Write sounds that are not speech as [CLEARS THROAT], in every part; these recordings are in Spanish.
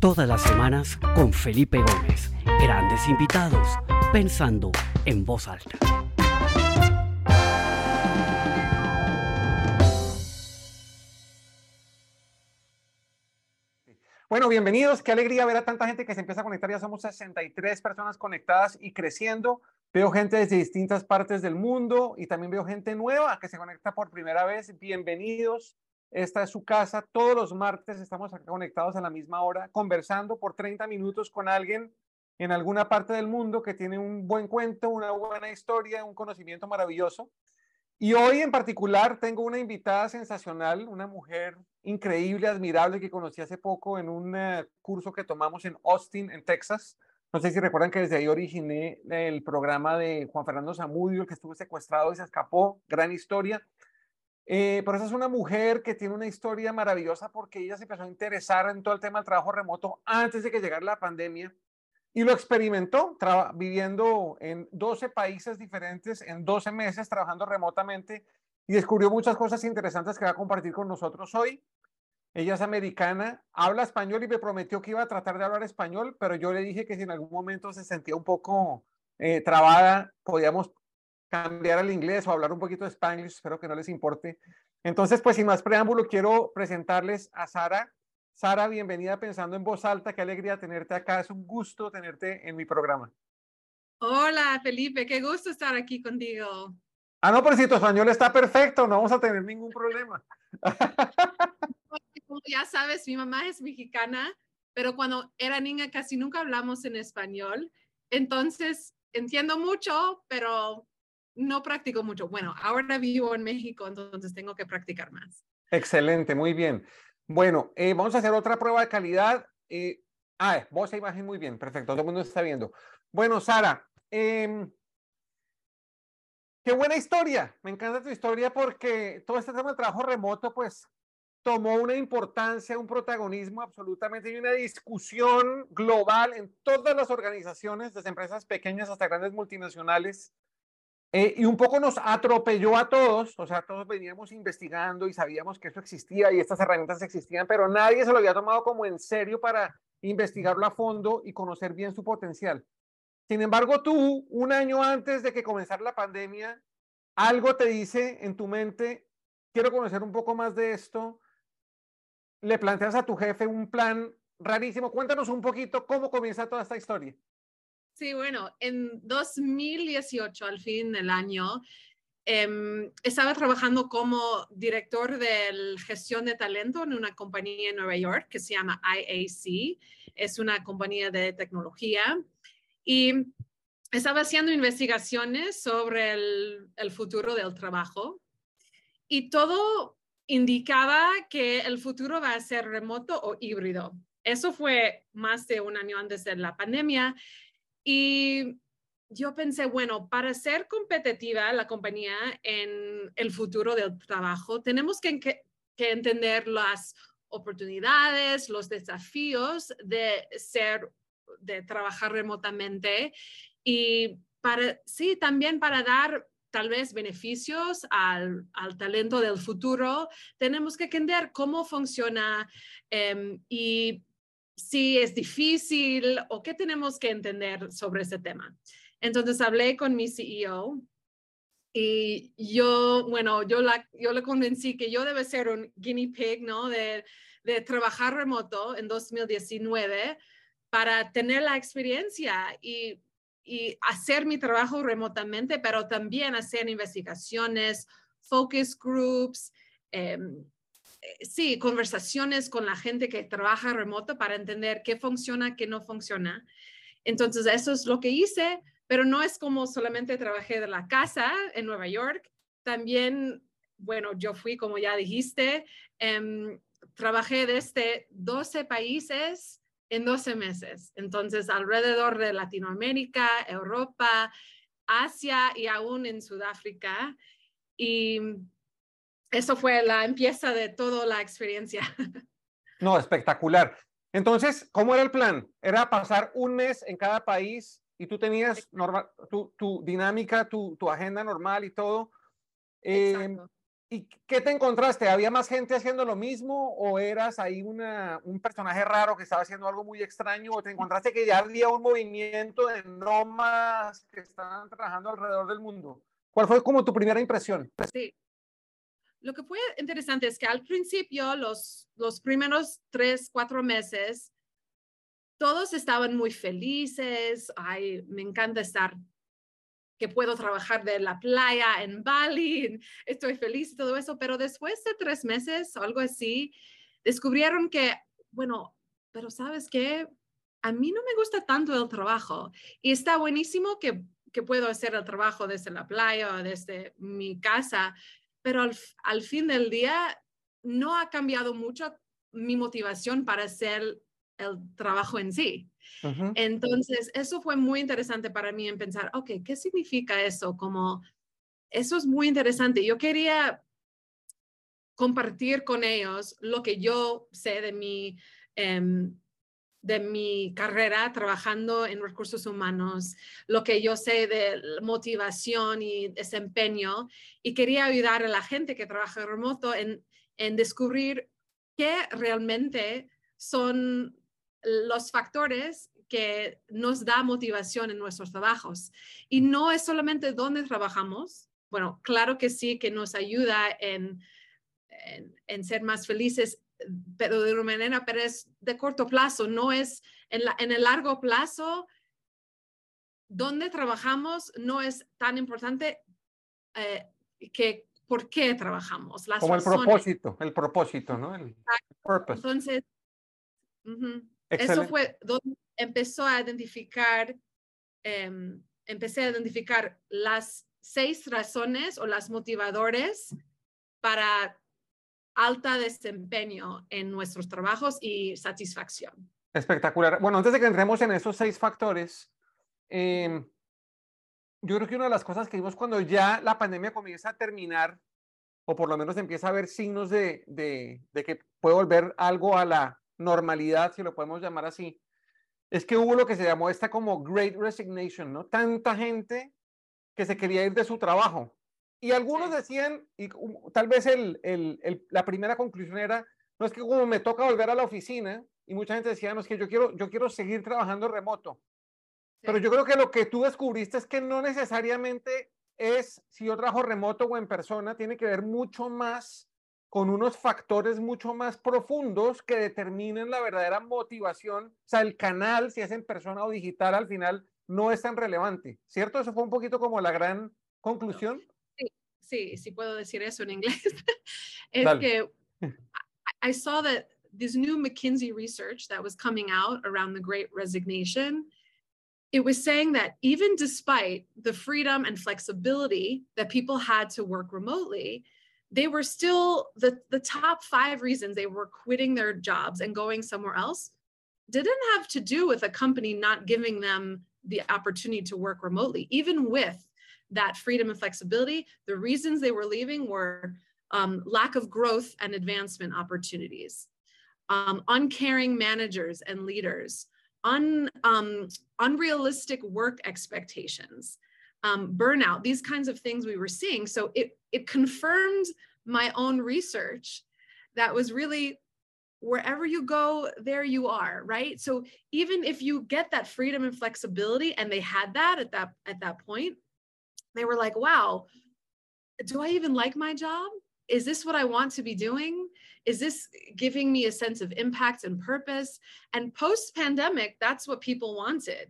Todas las semanas con Felipe Gómez. Grandes invitados, pensando en voz alta. Bueno, bienvenidos. Qué alegría ver a tanta gente que se empieza a conectar. Ya somos 63 personas conectadas y creciendo. Veo gente desde distintas partes del mundo y también veo gente nueva que se conecta por primera vez. Bienvenidos. Esta es su casa. Todos los martes estamos acá conectados a la misma hora, conversando por 30 minutos con alguien en alguna parte del mundo que tiene un buen cuento, una buena historia, un conocimiento maravilloso. Y hoy en particular tengo una invitada sensacional, una mujer increíble, admirable, que conocí hace poco en un eh, curso que tomamos en Austin, en Texas. No sé si recuerdan que desde ahí originé el programa de Juan Fernando Zamudio, el que estuvo secuestrado y se escapó. Gran historia. Eh, pero esa es una mujer que tiene una historia maravillosa porque ella se empezó a interesar en todo el tema del trabajo remoto antes de que llegara la pandemia y lo experimentó viviendo en 12 países diferentes en 12 meses trabajando remotamente y descubrió muchas cosas interesantes que va a compartir con nosotros hoy. Ella es americana, habla español y me prometió que iba a tratar de hablar español, pero yo le dije que si en algún momento se sentía un poco eh, trabada, podíamos cambiar al inglés o hablar un poquito de español, espero que no les importe. Entonces, pues sin más preámbulo, quiero presentarles a Sara. Sara, bienvenida Pensando en Voz Alta, qué alegría tenerte acá, es un gusto tenerte en mi programa. Hola Felipe, qué gusto estar aquí contigo. Ah, no, pero si tu español está perfecto, no vamos a tener ningún problema. Como ya sabes, mi mamá es mexicana, pero cuando era niña casi nunca hablamos en español. Entonces, entiendo mucho, pero no practico mucho. Bueno, ahora vivo en México, entonces tengo que practicar más. Excelente, muy bien. Bueno, eh, vamos a hacer otra prueba de calidad. Eh, ah, voz e imagen muy bien, perfecto, todo el mundo está viendo. Bueno, Sara, em, qué buena historia. Me encanta tu historia porque todo este tema de trabajo remoto, pues tomó una importancia, un protagonismo absolutamente y una discusión global en todas las organizaciones, desde empresas pequeñas hasta grandes multinacionales. Eh, y un poco nos atropelló a todos, o sea, todos veníamos investigando y sabíamos que eso existía y estas herramientas existían, pero nadie se lo había tomado como en serio para investigarlo a fondo y conocer bien su potencial. Sin embargo, tú, un año antes de que comenzara la pandemia, algo te dice en tu mente, quiero conocer un poco más de esto, le planteas a tu jefe un plan rarísimo. Cuéntanos un poquito cómo comienza toda esta historia. Sí, bueno, en 2018, al fin del año, em, estaba trabajando como director de gestión de talento en una compañía en Nueva York que se llama IAC. Es una compañía de tecnología y estaba haciendo investigaciones sobre el, el futuro del trabajo y todo indicaba que el futuro va a ser remoto o híbrido. Eso fue más de un año antes de la pandemia y yo pensé, bueno, para ser competitiva la compañía en el futuro del trabajo, tenemos que, entender las oportunidades, los desafíos de ser, de trabajar remotamente y para, sí, también para dar tal vez beneficios al, al, talento del futuro, tenemos que entender cómo funciona um, y si es difícil o qué tenemos que entender sobre ese tema. Entonces hablé con mi CEO y yo, bueno, yo, la, yo le convencí que yo debe ser un guinea pig, ¿no? De, trabajar remoto en 2019 para tener la experiencia y, hacer mi trabajo remotamente, pero también hacer investigaciones, focus groups, eh, sí, conversaciones con la gente que trabaja remoto para entender qué funciona, qué no funciona. Entonces, eso es lo que hice, pero no es como solamente trabajé de la casa en Nueva York. También, bueno, yo fui, como ya dijiste, em, trabajé desde 12 países en 12 meses. Entonces, alrededor de Latinoamérica, Europa, Asia y aún en Sudáfrica. Y eso fue la empieza de toda la experiencia. [LAUGHS] No, espectacular. Entonces, ¿cómo era el plan? Era pasar un mes en cada país y tú tenías normal, tu, tu, dinámica, tu, tu, agenda normal y todo. Eh, ¿Y qué te encontraste? ¿Había más gente haciendo lo mismo o eras ahí una, un personaje raro que estaba haciendo algo muy extraño o te [LAUGHS] encontraste que ya había un movimiento de nómadas que estaban trabajando alrededor del mundo? ¿Cuál fue como tu primera impresión? Sí. Lo que fue interesante es que al principio, los, los primeros tres, cuatro meses, todos estaban muy felices. Ay, me encanta estar que puedo trabajar de la playa en Bali, [LAUGHS] estoy feliz y todo eso, pero después de tres meses o algo así, descubrieron que, bueno, pero sabes qué, a mí no me gusta tanto el trabajo y está buenísimo que, que puedo hacer el trabajo desde la playa o desde mi casa, pero al, al fin del día no ha cambiado mucho mi motivación para hacer el trabajo en sí. Entonces, eso fue muy interesante para mí en pensar, ok, ¿qué significa eso? Como, eso es muy interesante. Yo quería compartir con ellos lo que yo sé de mi, de mi carrera trabajando en recursos humanos, lo que yo sé de motivación y desempeño, y quería ayudar a la gente que trabaja remoto en, en descubrir qué realmente son los factores que nos da motivación en nuestros trabajos. Y no es solamente dónde trabajamos, bueno, claro que sí, que nos ayuda en, en, ser más felices, pero de una manera, pero es de corto plazo, no es en, la, en el largo plazo. Dónde trabajamos no es tan importante eh, que por qué trabajamos. Como el propósito, el propósito, ¿no? El, Entonces, eso fue donde empezó a identificar, em, empecé a identificar las seis razones o las motivadores para alta desempeño en nuestros trabajos y satisfacción. Espectacular. Bueno, antes de que entremos en esos seis factores, em, yo creo que una de las cosas que vimos cuando ya la pandemia comienza a terminar, o por lo menos empieza a haber signos de, de, de que puede volver algo a la normalidad, si lo podemos llamar así, es que hubo lo que se llamó esta como Great Resignation, ¿no? Tanta gente que se quería ir de su trabajo. Y algunos decían, y tal vez el, el, la primera conclusión era, no es que como me toca volver a la oficina, y mucha gente decía, no es que yo quiero, yo quiero seguir trabajando remoto. Pero yo creo que lo que tú descubriste es que no necesariamente es si yo trabajo remoto o en persona, tiene que ver mucho más con unos factores mucho más profundos que determinen la verdadera motivación. O sea, el canal, si es en persona o digital, al final no es tan relevante, ¿cierto? Eso fue un poquito como la gran conclusión. Sí, sí, sí puedo decir eso en inglés. [LAUGHS] es Dale. que I saw that this new McKinsey research that was coming out around the great resignation, it was saying that even despite the freedom and flexibility that people had to work remotely, they were still the, the top five reasons they were quitting their jobs and going somewhere else didn't have to do with a company not giving them the opportunity to work remotely. Even with that freedom and flexibility, the reasons they were leaving were um, lack of growth and advancement opportunities, um, uncaring managers and leaders, un, um, unrealistic work expectations, um, burnout, these kinds of things we were seeing. So it, it confirmed my own research that was really wherever you go, there you are, right? So even if you get that freedom and flexibility, and they had that at that at that point, they were like, wow, do I even like my job? Is this what I want to be doing? Is this giving me a sense of impact and purpose? And post pandemic, that's what people wanted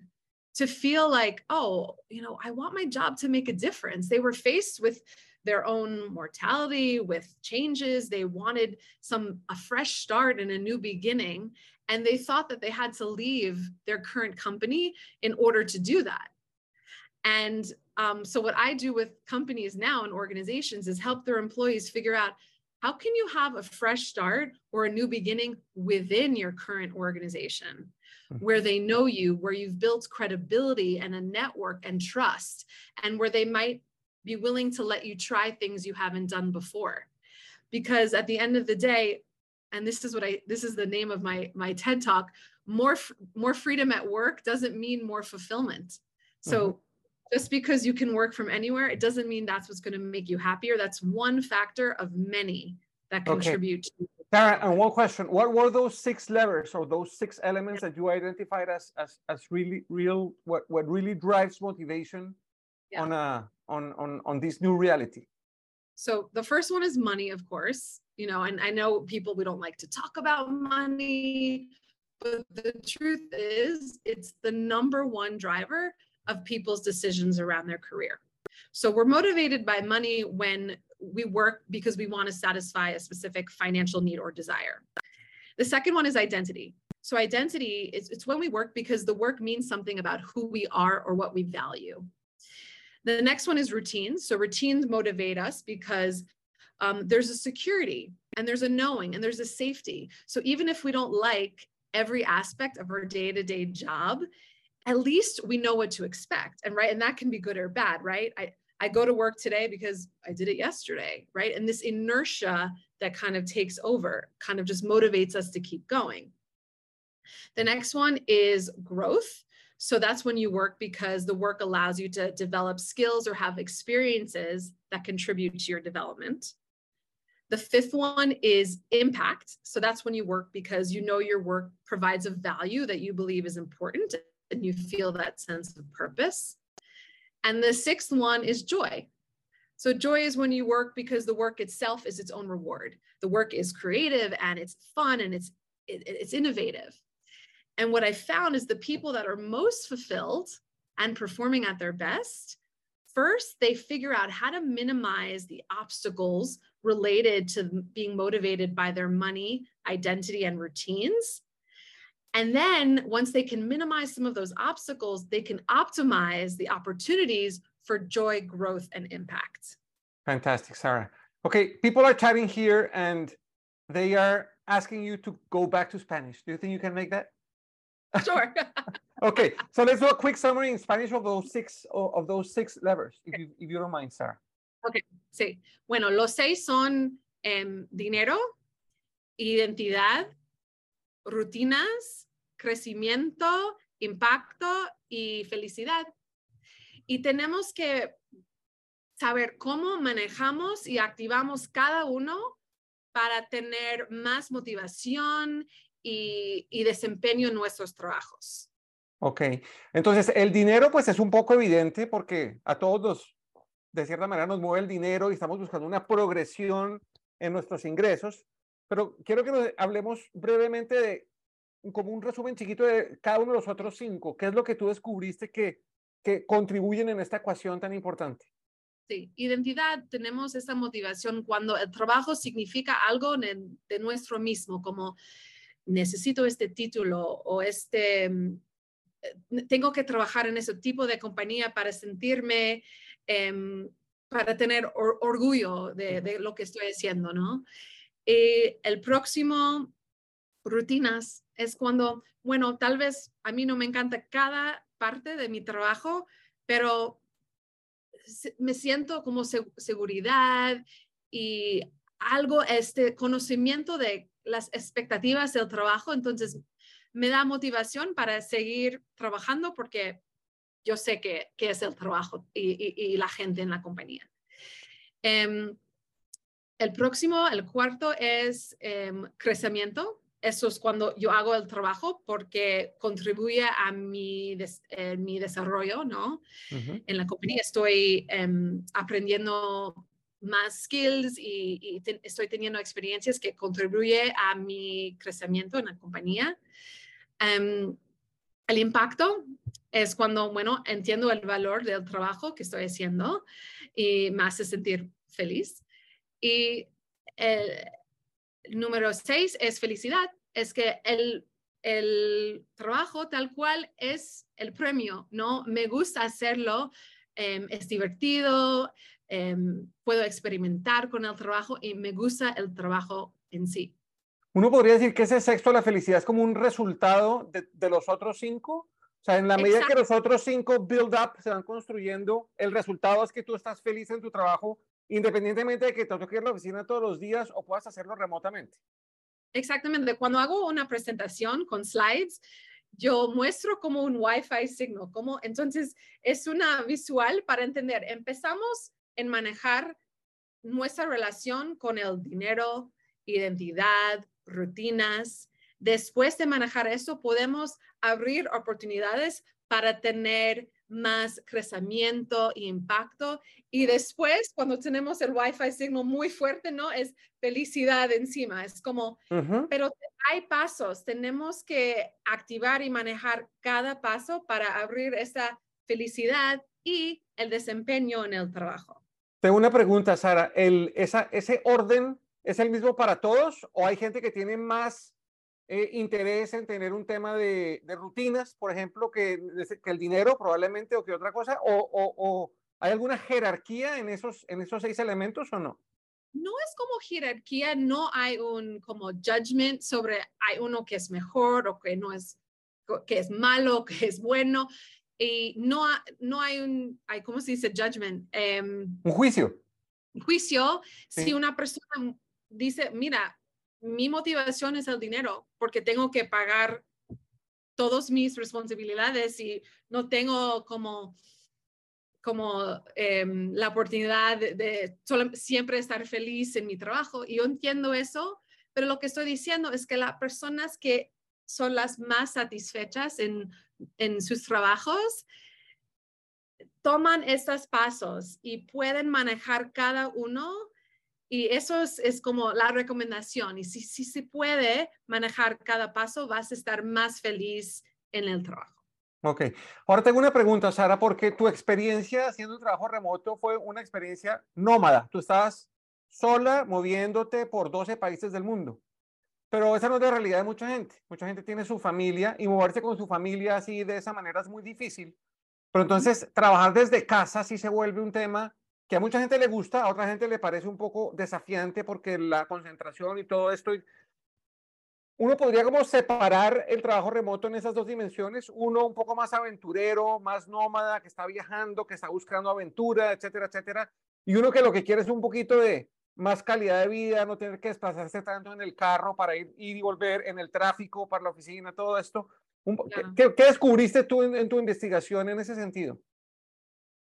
to feel like, oh, you know, I want my job to make a difference. They were faced with their own mortality, with changes. They wanted some a fresh start and a new beginning. And they thought that they had to leave their current company in order to do that. And um, so, what I do with companies now and organizations is help their employees figure out how can you have a fresh start or a new beginning within your current organization where they know you, where you've built credibility and a network and trust, and where they might be willing to let you try things you haven't done before. Because at the end of the day, and this is what I this is the name of my my TED talk, more more freedom at work doesn't mean more fulfillment. So mm-hmm. Just because you can work from anywhere, it doesn't mean that's what's going to make you happier. That's one factor of many that Okay. contribute to Sarah, and one question: What were those six levers or those six elements that you identified as as as really real? What what really drives motivation Yeah. on a on on on this new reality? So the first one is money, of course, you know, and I know people we don't like to talk about money, but the truth is it's the number one driver of people's decisions around their career. So we're motivated by money when we work because we want to satisfy a specific financial need or desire. The second one is identity. So identity is it's when we work because the work means something about who we are or what we value. The next one is routines. So routines motivate us because um, there's a security and there's a knowing and there's a safety. So even if we don't like every aspect of our day-to-day job, at least we know what to expect. And right, and that can be good or bad, right? I I go to work today because I did it yesterday, right? And this inertia that kind of takes over kind of just motivates us to keep going. The next one is growth. So that's when you work because the work allows you to develop skills or have experiences that contribute to your development. The fifth one is impact. So that's when you work because you know your work provides a value that you believe is important and you feel that sense of purpose. And the sixth one is joy. So joy is when you work because the work itself is its own reward. The work is creative and it's fun and it's it, it's innovative. And what I found is the people that are most fulfilled and performing at their best, first, they figure out how to minimize the obstacles related to being motivated by their money, identity, and routines. And then once they can minimize some of those obstacles, they can optimize the opportunities for joy, growth, and impact. Fantastic, Sarah. Okay, people are chatting here and they are asking you to go back to Spanish. Do you think you can make that? [LAUGHS] [LAUGHS] Sure. Okay, so let's do a quick summary in Spanish of those six of those six levers, if you if you don't mind, Sarah. Okay, sí. Bueno, los seis son em, dinero, identidad, rutinas, crecimiento, impacto y felicidad. Y tenemos que saber cómo manejamos y activamos cada uno para tener más motivación y, desempeño en nuestros trabajos. Ok, entonces el dinero pues es un poco evidente porque a todos nos, de cierta manera nos mueve el dinero y estamos buscando una progresión en nuestros ingresos, pero quiero que nos hablemos brevemente de como un resumen chiquito de cada uno de los otros cinco. ¿Qué es lo que tú descubriste que, que contribuyen en esta ecuación tan importante? Sí, identidad, tenemos esa motivación cuando el trabajo significa algo de, de nuestro mismo, como necesito este título o este, mm, eh, tengo que trabajar en ese tipo de compañía para sentirme, em, para tener or- orgullo de, de lo que estoy haciendo, ¿no? Y el próximo, rutinas, es cuando, bueno, tal vez a mí no me encanta cada parte de mi trabajo, pero me siento como se- seguridad y algo, este conocimiento de las expectativas del trabajo, entonces me da motivación para seguir trabajando porque yo sé que, que es el trabajo y, y- y la gente en la compañía. Em, el próximo, el cuarto es em, crecimiento. Eso es cuando yo hago el trabajo porque contribuye a mi, des- eh, mi desarrollo, ¿no? En la compañía estoy em, aprendiendo más skills y, y te- estoy teniendo experiencias que contribuye a mi crecimiento en la compañía. Em, el impacto es cuando, bueno, entiendo el valor del trabajo que estoy haciendo y me hace sentir feliz. Y el número seis es felicidad. Es que el, el trabajo tal cual es el premio, ¿no? Me gusta hacerlo, em, es divertido, em, puedo experimentar con el trabajo y me gusta el trabajo en sí. Uno podría decir que ese sexto, la felicidad, es como un resultado de, de los otros cinco. O sea, en la medida que los otros cinco build up se van construyendo, el resultado es que tú estás feliz en tu trabajo, independientemente de que te toque ir a la oficina todos los días o puedas hacerlo remotamente. Exactamente, cuando hago una presentación con slides, yo muestro como un Wi-Fi signo, como entonces es una visual para entender. Empezamos en manejar nuestra relación con el dinero, identidad, rutinas. Después de manejar eso, podemos abrir oportunidades para tener más crecimiento e impacto. Y después, cuando tenemos el Wi-Fi signo muy fuerte, ¿no? Es felicidad encima. Es como, pero hay pasos. Tenemos que activar y manejar cada paso para abrir esa felicidad y el desempeño en el trabajo. Tengo una pregunta, Sara. El, esa, ¿Ese orden es el mismo para todos o hay gente que tiene más eh, interés en tener un tema de, rutinas, por ejemplo, que, que, el dinero probablemente o que otra cosa? ¿O, o, hay alguna jerarquía en esos, en esos seis elementos o no? No es como jerarquía, no hay un como judgment sobre hay uno que es mejor o que no es, que es malo, [LAUGHS] que es bueno. Y no, no hay un, hay, ¿cómo se dice? Judgment. Em, un juicio. Juicio, si una persona dice, mira, mi motivación es el dinero porque tengo que pagar todas mis responsabilidades y no tengo como, como em, la oportunidad de, siempre estar feliz en mi trabajo. Y yo entiendo eso, pero lo que estoy diciendo es que las personas que son las más satisfechas en, en sus trabajos toman estos pasos y pueden manejar cada uno y eso es, como la recomendación. Y si, si se puede manejar cada paso, vas a estar más feliz en el trabajo. Ok. Ahora tengo una pregunta, Sara, porque tu experiencia haciendo un trabajo remoto fue una experiencia nómada. Tú estabas sola moviéndote por 12 países del mundo. Pero esa no es la realidad de mucha gente. Mucha gente tiene su familia y moverse con su familia así de esa manera es muy difícil. Pero entonces trabajar desde casa sí se vuelve un tema que a mucha gente le gusta, a otra gente le parece un poco desafiante porque la concentración y todo esto. Uno podría como separar el trabajo remoto en esas dos dimensiones, uno un poco más aventurero, más nómada, que está viajando, que está buscando aventura, etcétera, etcétera, y uno que lo que quiere es un poquito de más calidad de vida, no tener que desplazarse tanto en el carro para ir, y volver en el tráfico, para la oficina, todo esto. ¿Qué, descubriste tú en tu investigación en ese sentido?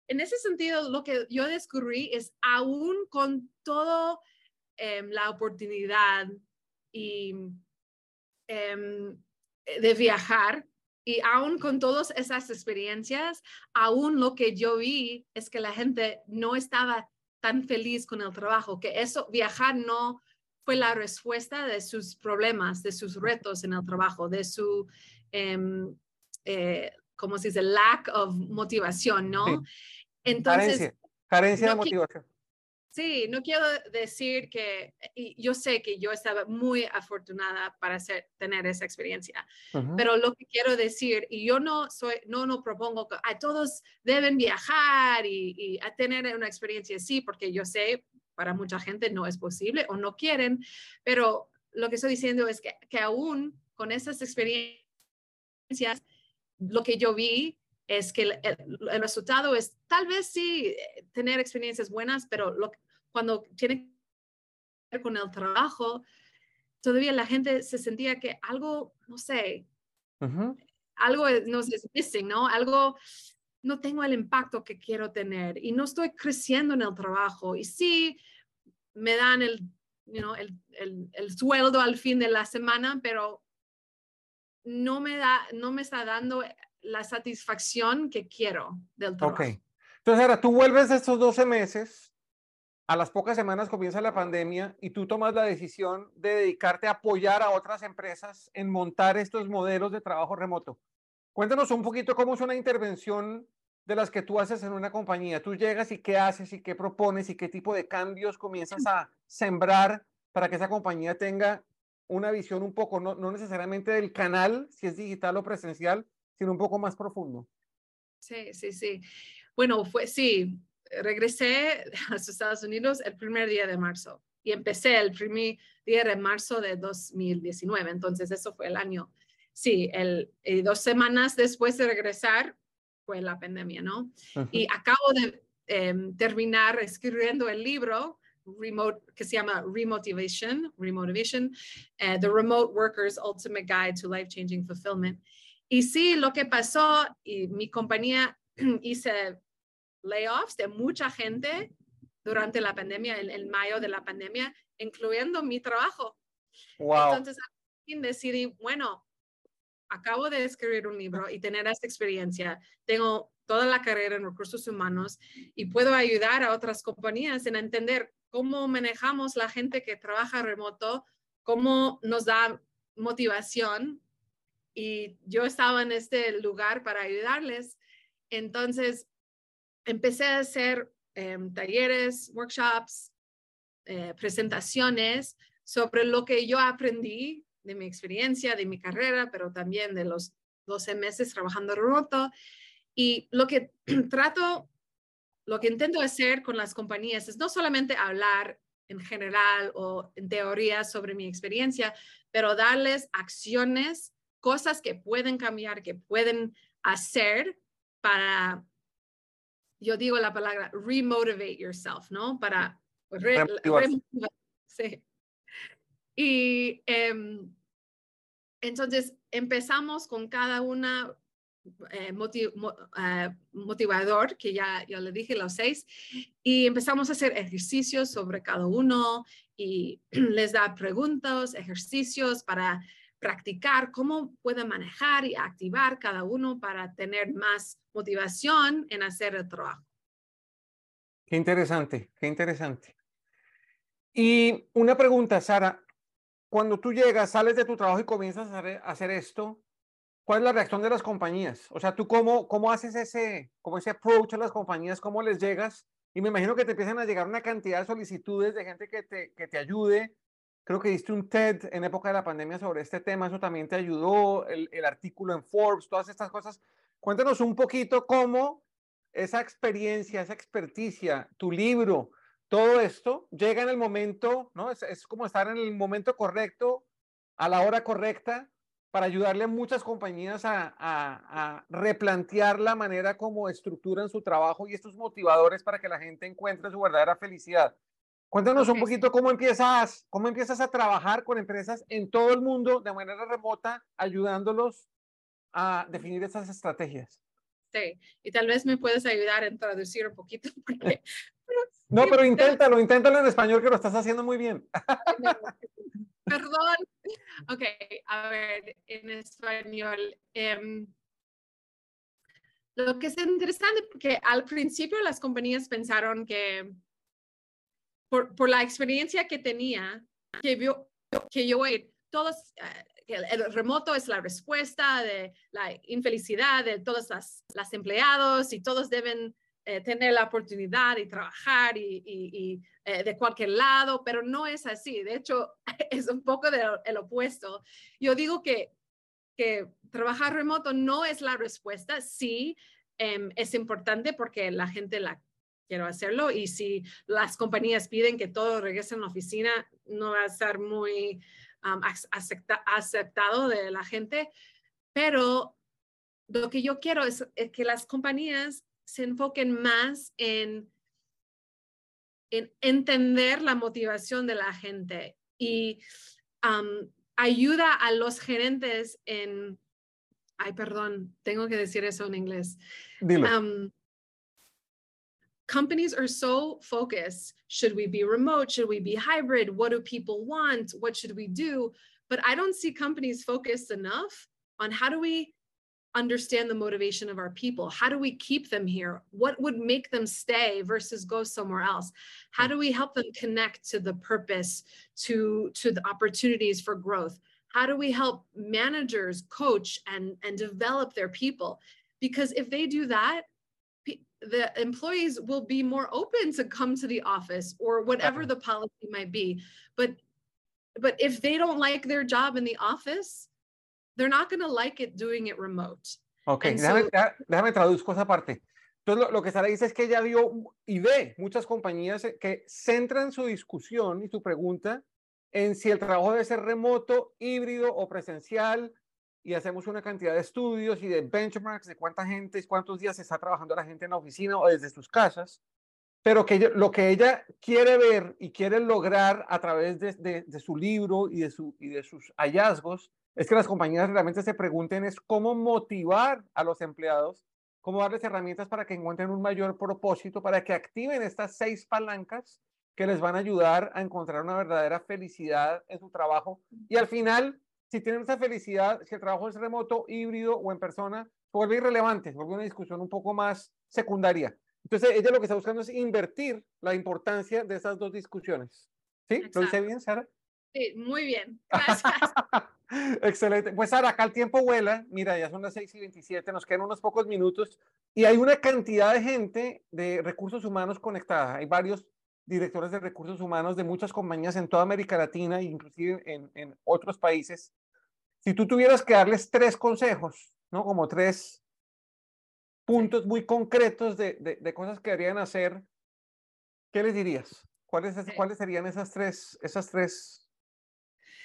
En ese sentido, lo que yo descubrí es aún con toda em, la oportunidad em, de viajar y aún con todas esas experiencias, aún lo que yo vi es que la gente no estaba tan feliz con el trabajo, que eso, viajar no fue la respuesta de sus problemas, de sus retos en el trabajo, de su, eh, ¿cómo se dice? Lack of motivación, ¿no? Entonces, carencia, de motivación. Sí, no quiero decir que, y yo sé que yo estaba muy afortunada para tener esa experiencia, pero lo que quiero decir, y yo no soy, no, no propongo que a todos deben viajar y, y a tener una experiencia así, porque yo sé, para mucha gente no es posible o no quieren, pero lo que estoy diciendo es que, que aún con esas experiencias, lo que yo vi es que el, resultado es tal vez sí eh, tener experiencias buenas, pero lo, cuando tiene que ver con el trabajo, todavía la gente se sentía que algo, no sé, algo no es missing, ¿no? Algo, no tengo el impacto que quiero tener y no estoy creciendo en el trabajo. Y sí, me dan el, el, el, el sueldo al fin de la semana, pero no me da, no me está dando la satisfacción que quiero del trabajo. Ok. Entonces, ahora tú vuelves de estos 12 meses, a las pocas semanas comienza la pandemia y tú tomas la decisión de dedicarte a apoyar a otras empresas en montar estos modelos de trabajo remoto. Cuéntanos un poquito cómo es una intervención de las que tú haces en una compañía. Tú llegas y qué haces y qué propones y qué tipo de cambios comienzas a sembrar para que esa compañía tenga una visión un poco, no, no necesariamente del canal, si es digital o presencial, sino un poco más profundo. Sí, sí, sí. Bueno, fue, sí, regresé [LAUGHS] a los Estados Unidos el primer día de marzo y empecé el primer día de marzo de 2019. Entonces, eso fue el año. Sí, el, dos semanas después de regresar fue la pandemia, ¿no? Y acabo de em, terminar escribiendo el libro remote, que se llama Remotivation, Remotivation, uh, The Remote Worker's Ultimate Guide to Life-Changing Fulfillment. Y sí, lo que pasó, y mi compañía [CLEARS THROAT] hice layoffs de mucha gente durante la pandemia, en, en mayo de la pandemia, incluyendo mi trabajo. Wow. Entonces, decidí, bueno, acabo de escribir un libro y tener esta experiencia. Tengo toda la carrera en recursos humanos y puedo ayudar a otras compañías en entender cómo manejamos la gente que trabaja remoto, cómo nos da motivación. Y yo estaba en este lugar para ayudarles. Entonces, empecé a hacer em, talleres, workshops, eh, presentaciones sobre lo que yo aprendí de mi experiencia, de mi carrera, pero también de los 12 meses trabajando remoto. Y lo que [CLEARS THROAT] trato, lo que intento hacer con las compañías es no solamente hablar en general o en teoría sobre mi experiencia, pero darles acciones, cosas que pueden cambiar, que pueden hacer para, yo digo la palabra, remotivate yourself, ¿no? Para re, [LAUGHS] sí. Y em, entonces empezamos con cada una eh, eh, motivador, que ya, ya le dije los seis, y empezamos a hacer ejercicios sobre cada uno y [CLEARS THROAT] les da preguntas, ejercicios para practicar cómo puede manejar y activar cada uno para tener más motivación en hacer el trabajo. Qué interesante, qué interesante. Y una pregunta, Sara, cuando tú llegas, sales de tu trabajo y comienzas a hacer, esto, ¿cuál es la reacción de las compañías? O sea, ¿tú cómo, cómo haces ese, cómo ese approach a las compañías? ¿Cómo les llegas? Y me imagino que te empiezan a llegar una cantidad de solicitudes de gente que te, que te ayude. Creo que diste un TED en época de la pandemia sobre este tema, eso también te ayudó, el, el artículo en Forbes, todas estas cosas. Cuéntanos un poquito cómo esa experiencia, esa experticia, tu libro, todo esto llega en el momento, ¿no? Es, como estar en el momento correcto, a la hora correcta, para ayudarle a muchas compañías a, replantear la manera como estructuran su trabajo y estos motivadores para que la gente encuentre su verdadera felicidad. Cuéntanos un poquito cómo empiezas, cómo empiezas a trabajar con empresas en todo el mundo de manera remota, ayudándolos a definir esas estrategias. Sí, y tal vez me puedes ayudar en traducir un poquito, [LAUGHS] porque no, pero inténtalo, inténtalo en español que lo estás haciendo muy bien. [LAUGHS] Perdón. Ok, a ver, en español. Em, lo que es interesante porque al principio las compañías pensaron que por, por la experiencia que tenía, que, vio, que yo, todos, eh, el remoto es la respuesta de la infelicidad de todas las, las empleados y todos deben eh, tener la oportunidad y trabajar y, eh, de cualquier lado, pero no es así. De hecho, [LAUGHS] es un poco el opuesto. Yo digo que, que trabajar remoto no es la respuesta. Sí, em, es importante porque la gente la quiere hacerlo y si las compañías piden que todo regrese a la oficina, no va a ser muy aceptado de la gente. Pero lo que yo quiero es que las compañías se enfoquen más en, en entender la motivación de la gente y ayuda a los gerentes en, ay, perdón, tengo que decir eso en inglés. companies are so focused. Should we be remote? Should we be hybrid? What do people want? What should we do? But I don't see companies focused enough on how do we understand the motivation of our people? How do we keep them here? What would make them stay versus go somewhere else? How do we help them connect to the purpose to to the opportunities for growth? How do we help managers coach and and develop their people? Because if they do that the employees will be more open to come to the office or whatever the policy might be. But but if they don't like their job in the office they're not going to like it doing it remote. Ok, déjame, déjame, traduzco esa parte. Entonces, lo, lo, que Sara dice es que ella vio y ve muchas compañías que centran su discusión y su pregunta en si el trabajo debe ser remoto, híbrido o presencial, y hacemos una cantidad de estudios y de benchmarks de cuánta gente, cuántos días está trabajando la gente en la oficina o desde sus casas, pero que lo que ella quiere ver y quiere lograr a través de, su libro y de, sus hallazgos es que las compañías realmente se pregunten es cómo motivar a los empleados, cómo darles herramientas para que encuentren un mayor propósito, para que activen estas seis palancas que les van a ayudar a encontrar una verdadera felicidad en su trabajo. Y al final, si tienen esa felicidad, si el trabajo es remoto, híbrido o en persona, vuelve irrelevante, vuelve una discusión un poco más secundaria. Entonces, ella lo que está buscando es invertir la importancia de esas dos discusiones. ¿Sí? ¿Lo hice bien, Sara? Sí, muy bien. Gracias. [LAUGHS] Excelente. Pues Sara, acá el tiempo vuela. Mira, ya son las 6 y 27, nos quedan unos pocos minutos y hay una cantidad de gente de recursos humanos conectada. Hay varios directores de recursos humanos de muchas compañías en toda América Latina, inclusive en, en otros países. Si tú tuvieras que darles tres consejos, ¿no? Como tres puntos muy concretos de, de, de cosas que deberían hacer, ¿qué les dirías? ¿Cuáles, ¿Cuáles serían esas tres, esas tres?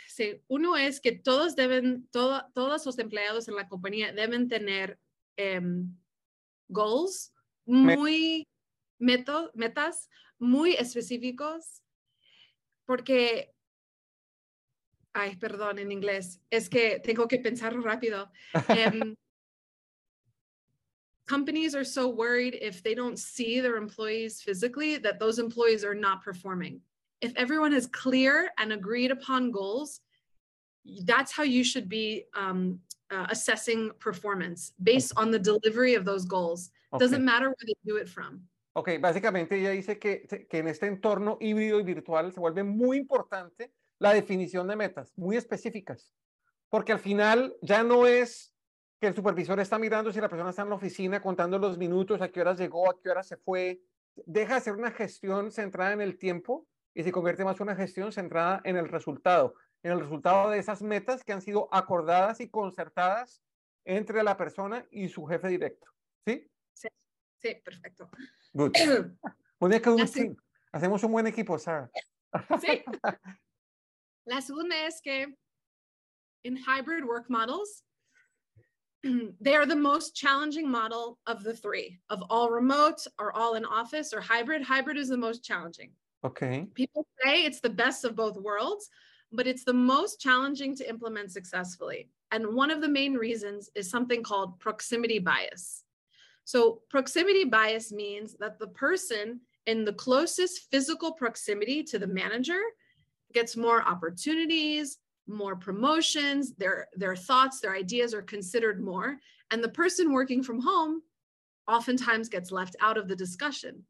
Sí, uno es que todos deben, todo, todos los empleados en la compañía deben tener um, goals muy, meto, metas muy específicos, porque, ay, perdón en inglés, es que tengo que pensar rápido. Um, [LAUGHS] companies are so worried if they don't see their employees physically that those employees are not performing. If everyone is clear and agreed upon goals, that's how you should be um, uh, assessing performance based on the delivery of those goals. Okay. Doesn't matter where they do it from. Ok, básicamente ella dice que, que en este entorno híbrido y virtual se vuelve muy importante la definición de metas, muy específicas, porque al final ya no es que el supervisor está mirando si la persona está en la oficina, contando los minutos, a qué horas llegó, a qué hora se fue. Deja de ser una gestión centrada en el tiempo y se convierte más en una gestión centrada en el resultado, en el resultado de esas metas que han sido acordadas y concertadas entre la persona y su jefe directo. ¿Sí? Sí, sí perfecto. Good. [COUGHS] Muy bien, Hacemos un buen equipo, Sara. Sí. [LAUGHS] La segunda es que en hybrid work models, [CLEARS THROAT] they are the most challenging model of the three of all remote or all in office or hybrid. Hybrid is the most challenging. Okay. People say it's the best of both worlds, but it's the most challenging to implement successfully. And one of the main reasons is something called proximity bias. So, proximity bias means that the person in the closest physical proximity to the manager gets more opportunities, more promotions, their, their thoughts, their ideas are considered more. And the person working from home oftentimes gets left out of the discussion.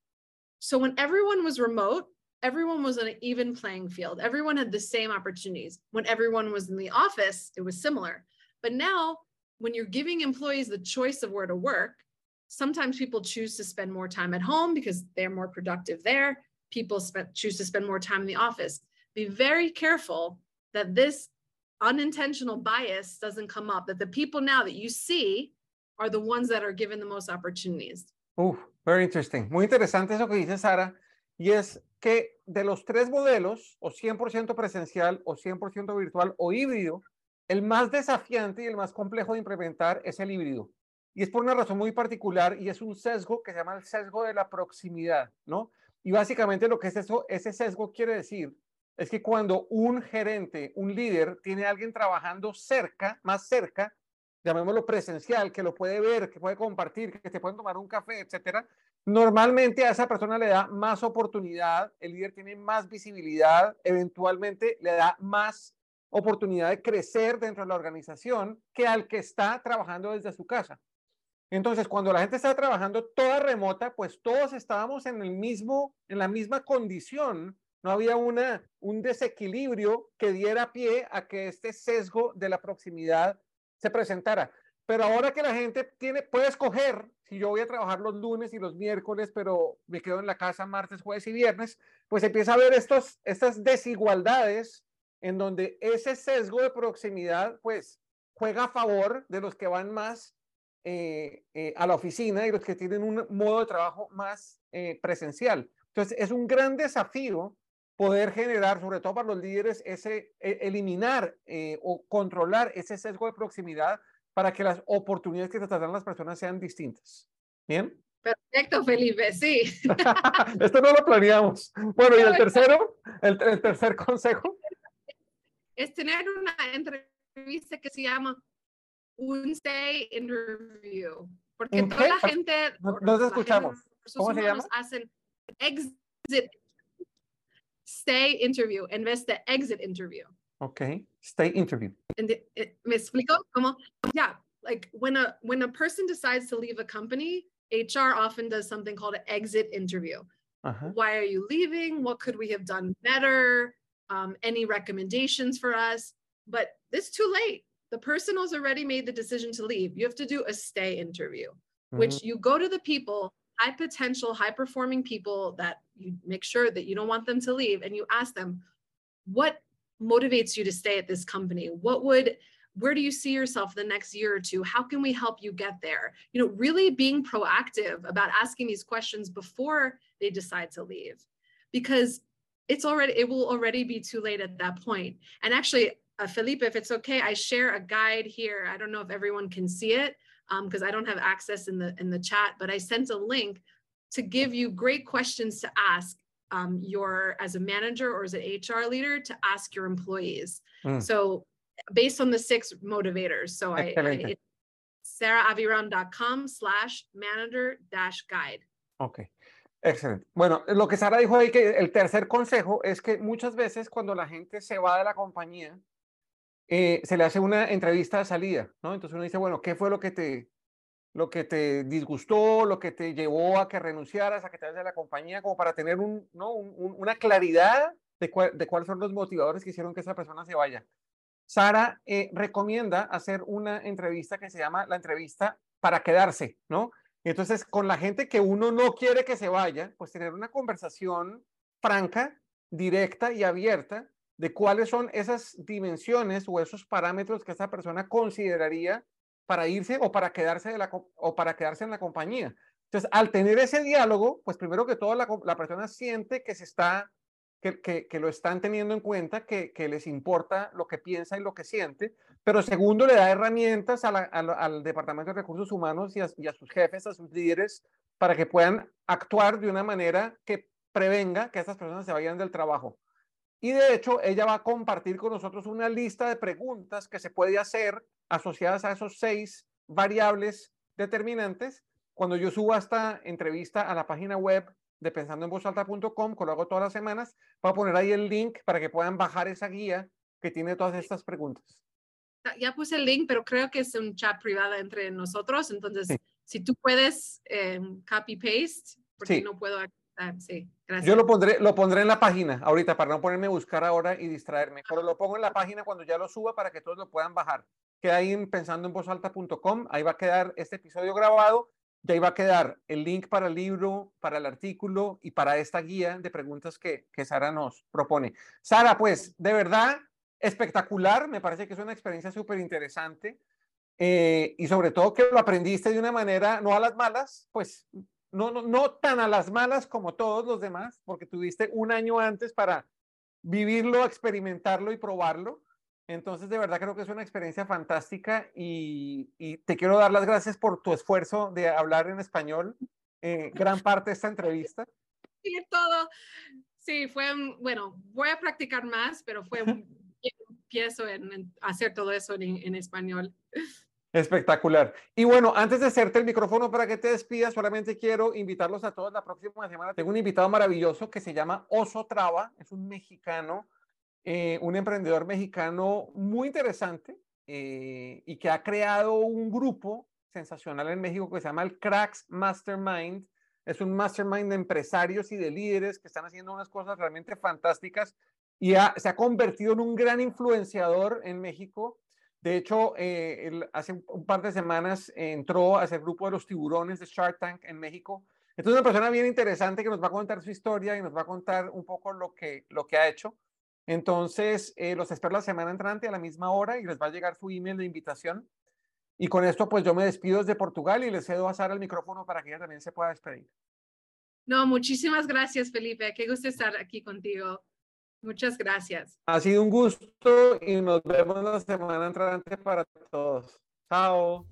So when everyone was remote, everyone was on an even playing field. Everyone had the same opportunities. When everyone was in the office, it was similar. But now, when you're giving employees the choice of where to work, sometimes people choose to spend more time at home because they're more productive there. People spend, choose to spend more time in the office. Be very careful that this unintentional bias doesn't come up, that the people now that you see are the ones that are given the most opportunities. Uf, very interesting. Muy interesante eso que dice Sara. Y es que de los tres modelos, o 100% presencial, o 100% virtual, o híbrido, el más desafiante y el más complejo de implementar es el híbrido. Y es por una razón muy particular y es un sesgo que se llama el sesgo de la proximidad, ¿no? Y básicamente lo que es eso, ese sesgo quiere decir es que cuando un gerente, un líder, tiene a alguien trabajando cerca, más cerca, llamémoslo presencial, que lo puede ver, que puede compartir, que te pueden tomar un café, etcétera, normalmente a esa persona le da más oportunidad, el líder tiene más visibilidad, eventualmente le da más oportunidad de crecer dentro de la organización que al que está trabajando desde su casa. Entonces, cuando la gente está trabajando toda remota, pues todos estábamos en el mismo, en la misma condición no había una, un desequilibrio que diera pie a que este sesgo de la proximidad se presentara. Pero ahora que la gente tiene, puede escoger si yo voy a trabajar los lunes y los miércoles, pero me quedo en la casa martes, jueves y viernes, pues empieza a ver estos, estas desigualdades en donde ese sesgo de proximidad, pues juega a favor de los que van más eh, eh, a la oficina y los que tienen un modo de trabajo más eh, presencial. Entonces, es un gran desafío poder generar, sobre todo para los líderes, ese, e, eliminar eh, o controlar ese sesgo de proximidad para que las oportunidades que se tratan las personas sean distintas. ¿Bien? Perfecto, Felipe, sí. [LAUGHS] Esto no lo planeamos. Bueno, y el tercero, el, el tercer consejo. Es tener una, entre entrevista que se llama un stay interview. Porque toda la gente. No, te escuchamos. ¿Cómo se llama? Hacen exit stay interview en vez de exit interview. Okay, stay interview. Eh, ¿Me explico? Como, yeah, like when a when a person decides to leave a company, HR often does something called an exit interview. Uh-huh. Why are you leaving? What could we have done better? Um, any recommendations for us? But it's too late. The person has already made the decision to leave. You have to do a stay interview, mm-hmm. which you go to the people, high potential, high performing people that you make sure that you don't want them to leave, and you ask them, what motivates you to stay at this company? What would where do you see yourself the next year or two? How can we help you get there? You know really being proactive about asking these questions before they decide to leave because it's already it will already be too late at that point. And actually uh, felipe if it's okay i share a guide here. I don't know if everyone can see it because um, i don't have access in the in the chat but i sent a link to give you great questions to ask um, your as a manager or as an hr leader to ask your employees mm. so based on the six motivators. So I, I sarahaviron.com slash manager dash guide. Ok, excelente. Bueno, lo que Sara dijo ahí que el tercer consejo es que muchas veces cuando la gente se va de la compañía, eh, se le hace una entrevista de salida, ¿no? Entonces uno dice, bueno, ¿qué fue lo que te, lo que te disgustó, lo que te llevó a que renunciaras, a que te vayas de la compañía, como para tener un, ¿no? un, una claridad de, de cuáles son los motivadores que hicieron que esa persona se vaya. Sara eh, recomienda hacer una entrevista que se llama la entrevista para quedarse, ¿no? Entonces, con la gente que uno no quiere que se vaya, pues tener una conversación franca, directa y abierta de cuáles son esas dimensiones o esos parámetros que esa persona consideraría para irse o para quedarse, de la, o para quedarse en la compañía. Entonces, al tener ese diálogo, pues primero que todo la, la persona siente que se está que, que, lo están teniendo en cuenta, que, que, les importa lo que piensa y lo que siente, pero segundo, le da herramientas al Departamento de Recursos Humanos y a, y a, sus jefes, a sus líderes, para que puedan actuar de una manera que prevenga que estas personas se vayan del trabajo. Y de hecho, ella va a compartir con nosotros una lista de preguntas que se puede hacer asociadas a esos seis variables determinantes. Cuando yo suba esta entrevista a la página web de pensandoenvozalta.com, que lo hago todas las semanas, voy a poner ahí el link para que puedan bajar esa guía que tiene todas estas preguntas. Ya puse el link, pero creo que es un chat privado entre nosotros, entonces si tú puedes eh, copy paste, porque no puedo sí, gracias. Yo lo pondré, lo pondré en la página ahorita para no ponerme a buscar ahora y distraerme, pero lo pongo en la página cuando ya lo suba para que todos lo puedan bajar. Queda ahí en pensandoenvozalta.com, ahí va a quedar este episodio grabado ya iba a quedar el link para el libro, para el artículo y para esta guía de preguntas que, que Sara nos propone. Sara, pues de verdad espectacular, me parece que es una experiencia súper interesante eh, y sobre todo que lo aprendiste de una manera, no a las malas, pues no, no, no tan a las malas como todos los demás, porque tuviste un año antes para vivirlo, experimentarlo y probarlo. Entonces, de verdad creo que es una experiencia fantástica y, te quiero dar las gracias por tu esfuerzo de hablar en español eh, gran parte de esta entrevista. Sí, todo. Sí, fue, bueno, voy a practicar más, pero fue un [LAUGHS] empiezo en, hacer todo eso en, en español. Espectacular. Y bueno, antes de hacerte el micrófono para que te despidas, solamente quiero invitarlos a todos la próxima semana. Tengo un invitado maravilloso que se llama Oso Traba, es un mexicano eh, un emprendedor mexicano muy interesante eh, y que ha creado un grupo sensacional en México que se llama el Cracks Mastermind. Es un mastermind de empresarios y de líderes que están haciendo unas cosas realmente fantásticas y se ha convertido en un gran influenciador en México. De hecho, eh, hace un par de semanas entró a ser grupo de los tiburones de Shark Tank en México. Entonces, es una persona bien interesante que nos va a contar su historia y nos va a contar un poco lo que, lo que ha hecho. Entonces, eh, los espero la semana entrante a la misma hora y les va a llegar su email de invitación. Y con esto, pues yo me despido desde Portugal y les cedo a Sara el micrófono para que ella también se pueda despedir. No, muchísimas gracias, Felipe. Qué gusto estar aquí contigo. Muchas gracias. Ha sido un gusto y nos vemos la semana entrante para todos. Chao.